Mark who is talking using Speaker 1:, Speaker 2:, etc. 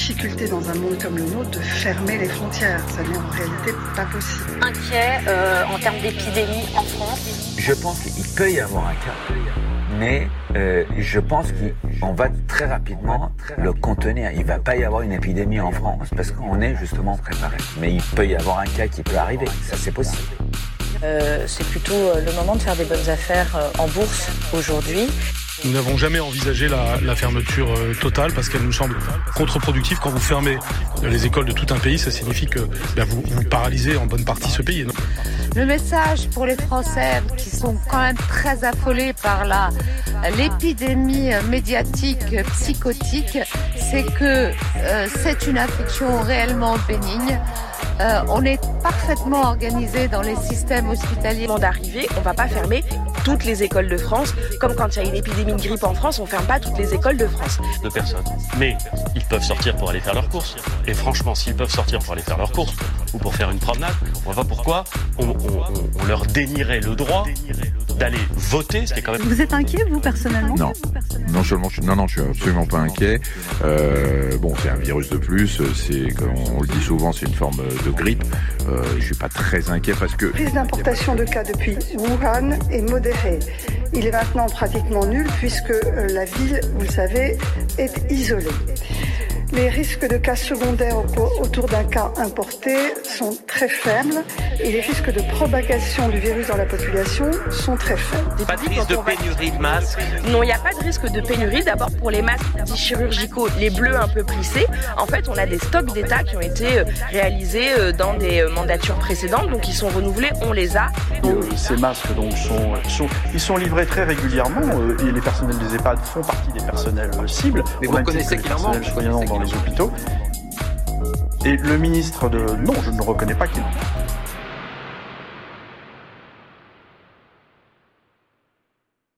Speaker 1: difficulté dans un monde comme le nôtre de fermer les frontières. Ça n'est en réalité pas possible.
Speaker 2: Inquiet euh, en termes d'épidémie en France
Speaker 3: Je pense qu'il peut y avoir un cas, mais euh, je pense qu'on va très rapidement le contenir. Il va pas y avoir une épidémie en France parce qu'on est justement préparé. Mais il peut y avoir un cas qui peut arriver. Ça, c'est possible.
Speaker 2: Euh, c'est plutôt le moment de faire des bonnes affaires euh, en bourse aujourd'hui.
Speaker 4: Nous n'avons jamais envisagé la, la fermeture euh, totale parce qu'elle nous semble contre-productive. Quand vous fermez les écoles de tout un pays, ça signifie que ben, vous, vous paralysez en bonne partie ce pays.
Speaker 5: Le message pour les Français qui sont quand même très affolés par la l'épidémie médiatique psychotique, c'est que euh, c'est une infection réellement bénigne. Euh, on est parfaitement organisé dans les systèmes hospitaliers.
Speaker 6: d'arrivée, on va pas fermer toutes les écoles de France. Comme quand il y a une épidémie de grippe en France, on ferme pas toutes les écoles de France.
Speaker 7: de personnes. Mais ils peuvent sortir pour aller faire leurs courses. Et franchement, s'ils peuvent sortir pour aller faire leurs courses ou pour faire une promenade, on voit pas pourquoi on, on- on- on leur dénierait le droit d'aller voter, ce qui est quand même
Speaker 8: Vous êtes inquiet, vous, personnellement
Speaker 9: Non. Non seulement je suis, non, non, je suis absolument pas inquiet. Euh, bon, c'est un virus de plus. C'est, comme on le dit souvent, c'est une forme de grippe. Euh, je suis pas très inquiet parce que
Speaker 1: La prise d'importation de cas depuis Wuhan est modérée. Il est maintenant pratiquement nul puisque euh, la ville, vous le savez, est isolée. Les risques de cas secondaires au co- autour d'un cas importé sont très faibles et les risques de propagation du virus dans la population sont très faibles.
Speaker 6: Pas de risque de pénurie de masques Non, il n'y a pas de risque de pénurie. D'abord pour les masques dits chirurgicaux, les bleus un peu plissés. En fait, on a des stocks d'État qui ont été euh, réalisés euh, dans des euh, mandatures précédentes, donc ils sont renouvelés, on les a.
Speaker 10: Ces masques donc sont, sont- ils sont livrés très régulièrement et les personnels des EHPAD font partie des personnels cibles.
Speaker 11: Mais vous connaissez qu'il en manque,
Speaker 10: les hôpitaux. Et le ministre de non, je ne reconnais pas qu'il.